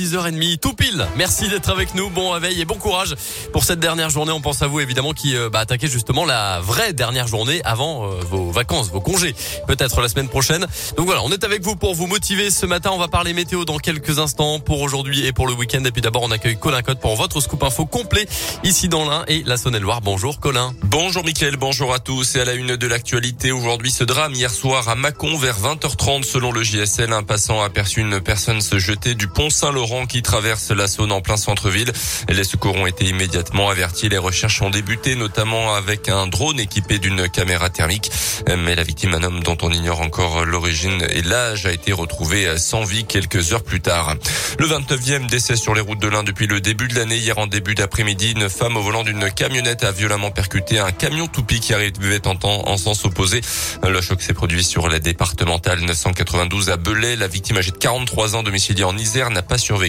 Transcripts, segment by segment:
6h30 tout pile. Merci d'être avec nous. Bon réveil et bon courage pour cette dernière journée. On pense à vous évidemment qui euh, bah, attaquez justement la vraie dernière journée avant euh, vos vacances, vos congés, peut-être la semaine prochaine. Donc voilà, on est avec vous pour vous motiver ce matin. On va parler météo dans quelques instants pour aujourd'hui et pour le week-end. Et puis d'abord, on accueille Colin Cotte pour votre scoop info complet ici dans l'Ain et la Saône-et-Loire. Bonjour Colin. Bonjour Mickaël, bonjour à tous. Et à la une de l'actualité aujourd'hui, ce drame hier soir à Mâcon vers 20h30 selon le JSL. Un passant a aperçu une personne se jeter du pont Saint-Laurent qui traverse la Saône en plein centre-ville. Les secours ont été immédiatement avertis. Les recherches ont débuté notamment avec un drone équipé d'une caméra thermique. Mais la victime, un homme dont on ignore encore l'origine et l'âge, a été retrouvé sans vie quelques heures plus tard. Le 29e décès sur les routes de l'Ain depuis le début de l'année. Hier en début d'après-midi, une femme au volant d'une camionnette a violemment percuté un camion toupie qui arrivait en, temps, en sens opposé. Le choc s'est produit sur la départementale 992 à Belay. La victime âgée de 43 ans, domiciliée en Isère, n'a pas survécu.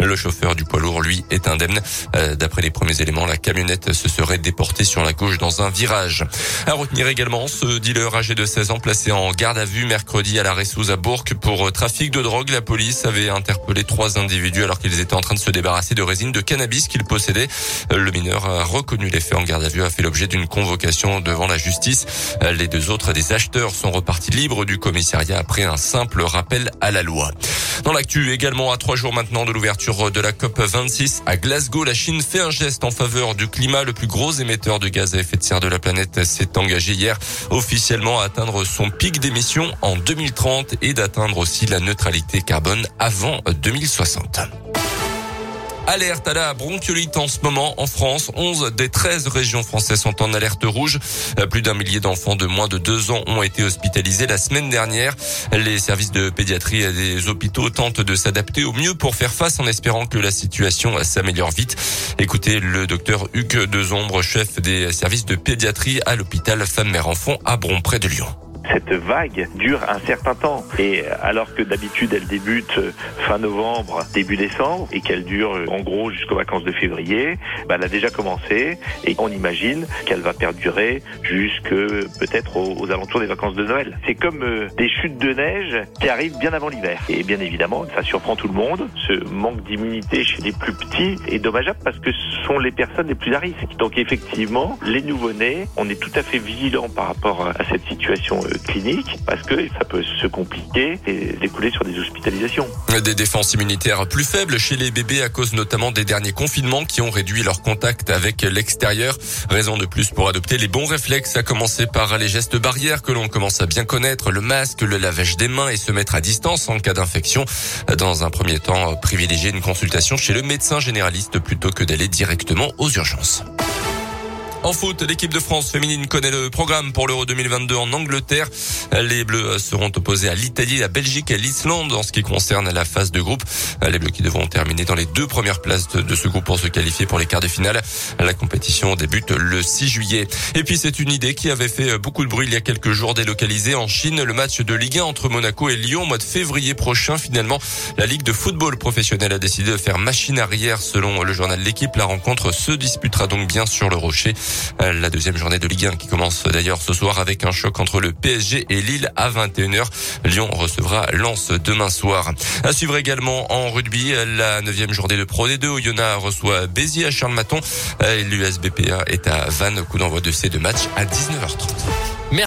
Le chauffeur du poids lourd, lui, est indemne. Euh, d'après les premiers éléments, la camionnette se serait déportée sur la gauche dans un virage. À retenir également ce dealer âgé de 16 ans placé en garde à vue mercredi à la Ressouze à Bourg pour trafic de drogue. La police avait interpellé trois individus alors qu'ils étaient en train de se débarrasser de résine de cannabis qu'ils possédaient. Le mineur a reconnu les faits en garde à vue, a fait l'objet d'une convocation devant la justice. Les deux autres des acheteurs sont repartis libres du commissariat après un simple rappel à la loi. Dans l'actu également, à trois jours maintenant de l'ouverture de la COP 26 à Glasgow, la Chine fait un geste en faveur du climat. Le plus gros émetteur de gaz à effet de serre de la planète s'est engagé hier officiellement à atteindre son pic d'émissions en 2030 et d'atteindre aussi la neutralité carbone avant 2060. Alerte à la bronchiolite en ce moment en France. 11 des 13 régions françaises sont en alerte rouge. Plus d'un millier d'enfants de moins de 2 ans ont été hospitalisés la semaine dernière. Les services de pédiatrie des hôpitaux tentent de s'adapter au mieux pour faire face en espérant que la situation s'améliore vite. Écoutez le docteur Hugues Dezombre, chef des services de pédiatrie à l'hôpital Femmes-Mères-Enfants à Bron près de Lyon cette vague dure un certain temps. Et alors que d'habitude elle débute fin novembre, début décembre, et qu'elle dure en gros jusqu'aux vacances de février, bah, elle a déjà commencé et on imagine qu'elle va perdurer jusque peut-être aux, alentours des vacances de Noël. C'est comme euh, des chutes de neige qui arrivent bien avant l'hiver. Et bien évidemment, ça surprend tout le monde. Ce manque d'immunité chez les plus petits est dommageable parce que ce sont les personnes les plus à risque. Donc effectivement, les nouveau-nés, on est tout à fait vigilant par rapport à cette situation euh, clinique parce que ça peut se compliquer et découler sur des hospitalisations. Des défenses immunitaires plus faibles chez les bébés à cause notamment des derniers confinements qui ont réduit leur contact avec l'extérieur. Raison de plus pour adopter les bons réflexes, à commencer par les gestes barrières que l'on commence à bien connaître, le masque, le lavage des mains et se mettre à distance en cas d'infection. Dans un premier temps, privilégier une consultation chez le médecin généraliste plutôt que d'aller directement aux urgences. En foot, l'équipe de France féminine connaît le programme pour l'Euro 2022 en Angleterre. Les Bleus seront opposés à l'Italie, la Belgique et l'Islande en ce qui concerne la phase de groupe. Les Bleus qui devront terminer dans les deux premières places de ce groupe pour se qualifier pour les quarts de finale. La compétition débute le 6 juillet. Et puis c'est une idée qui avait fait beaucoup de bruit il y a quelques jours délocalisée en Chine. Le match de Ligue 1 entre Monaco et Lyon au mois de février prochain. Finalement, la Ligue de football professionnel a décidé de faire machine arrière selon le journal L'équipe. La rencontre se disputera donc bien sur le rocher. La deuxième journée de Ligue 1 qui commence d'ailleurs ce soir avec un choc entre le PSG et Lille à 21h. Lyon recevra Lens demain soir. À suivre également en rugby la neuvième journée de Pro D2 où Yona reçoit Béziers à Charles-Maton. L'USBPA est à Vannes, coup d'envoi de ces deux matchs à 19h30.